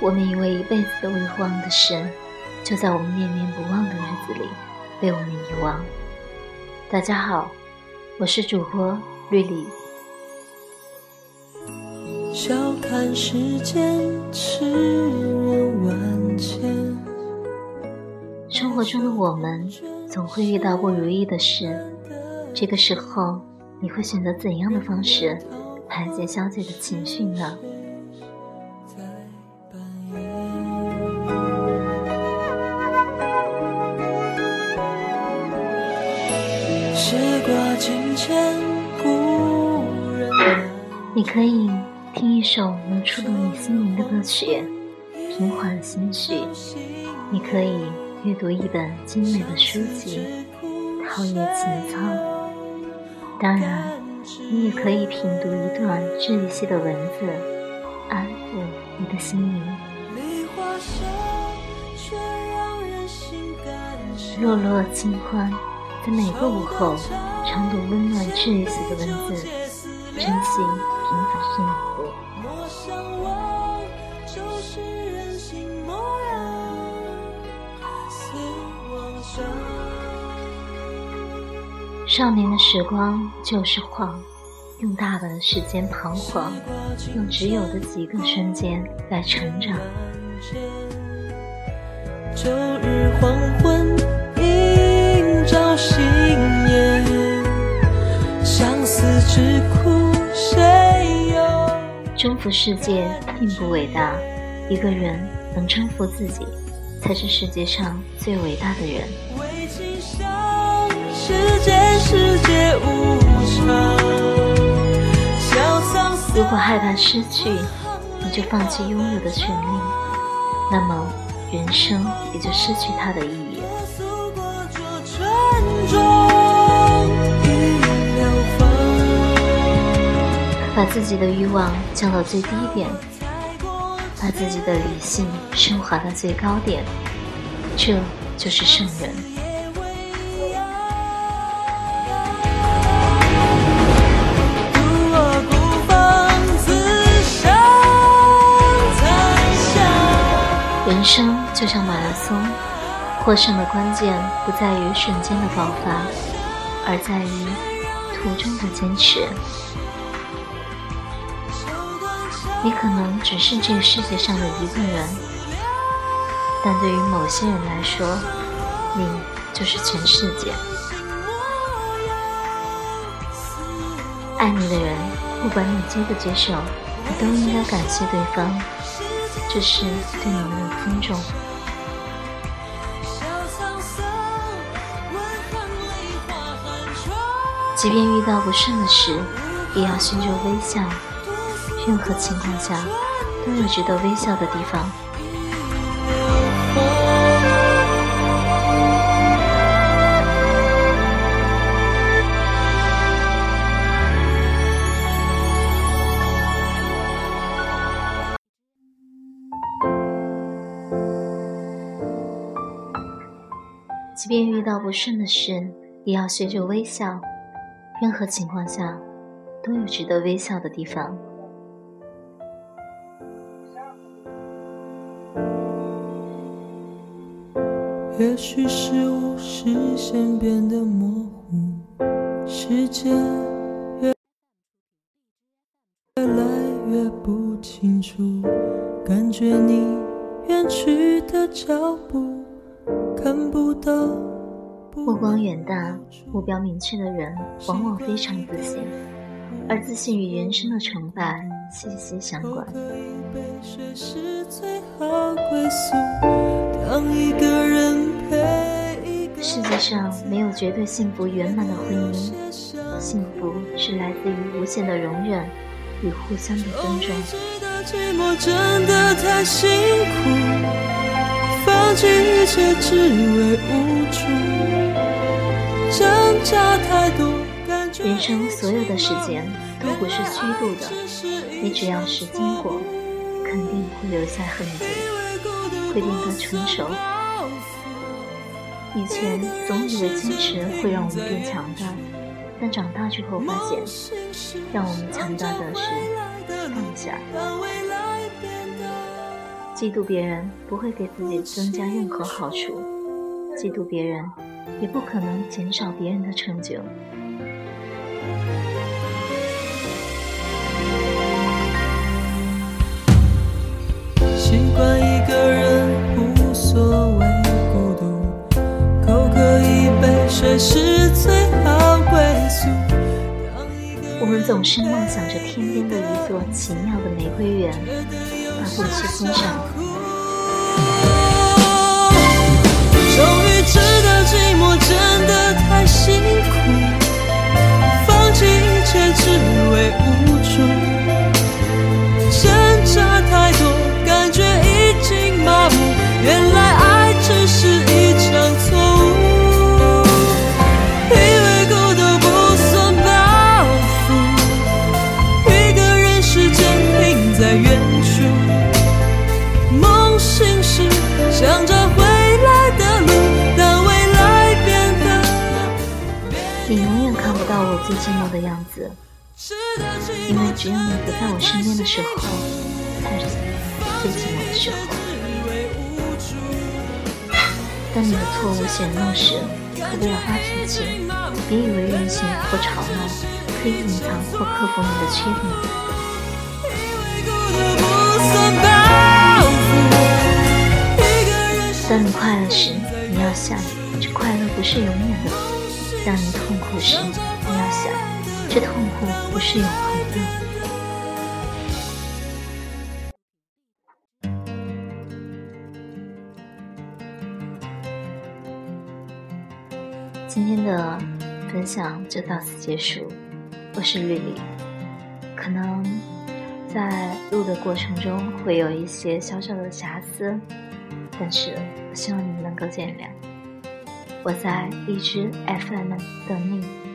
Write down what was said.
我们以为一辈子都会忘的事，就在我们念念不忘的日子里被我们遗忘。大家好，我是主播绿丽。笑看世间痴人万千。生活中的我们总会遇到不如意的事，这个时候你会选择怎样的方式排解消极的情绪呢？你可以听一首能触动你心灵的歌曲，平缓心绪；你可以阅读一本精美的书籍，陶冶情操；当然，你也可以品读一段治愈系的文字，安抚你的心灵。落落清欢，在每个午后，常读温暖治愈系的文字，珍惜。平凡生活。少年的时光就是晃，用大把的时间彷徨，用只有的几个瞬间来成长。周日黄昏，征服世界并不伟大，一个人能征服自己，才是世界上最伟大的人。如果害怕失去，你就放弃拥有的权利，那么人生也就失去它的意义。把自己的欲望降到最低点，把自己的理性升华到最高点，这就是圣人。人生就像马拉松，获胜的关键不在于瞬间的爆发，而在于途中的坚持。你可能只是这个世界上的一个人，但对于某些人来说，你就是全世界。爱你的人，不管你接不接受，你都应该感谢对方，这是对你们的尊重。即便遇到不顺的事，也要心中微笑。任何情况下都有值得微笑的地方。即便遇到不顺的事，也要学着微笑。任何情况下都有值得微笑的地方。也许是我视线变得模糊，世界越来越不清楚，感觉你远去的脚步看不到。目光远大、目标明确的人，往往非常自信，而自信与人生的成败息息相关。世界上没有绝对幸福圆满的婚姻，幸福是来自于无限的容忍与互相的尊重。人生所有的时间都不是虚度的，你只要是经过，肯定会留下痕迹。会变得成熟。以前总以为坚持会让我们变强大，但长大之后发现，让我们强大的是放下。嫉妒别人不会给自己增加任何好处，嫉妒别人也不可能减少别人的成就。习惯总是梦想着天边的一座奇妙的玫瑰园，而不去欣赏。想着回来的路，但未来变得你永远看不到我最寂寞的样子，因为只有你不在我身边的时候，才是最寂寞的时候。当你的错误显露时，可不要发脾气，别以为任性或吵闹可以隐藏或克服你的缺点。当你快乐时，你要想，这快乐不是永远的；当你痛苦时，你要想，这痛苦不是永恒的。今天的分享就到此结束，我是绿绿。可能在录的过程中会有一些小小的瑕疵，但是希望你们能够见谅。我在荔枝 FM 等你。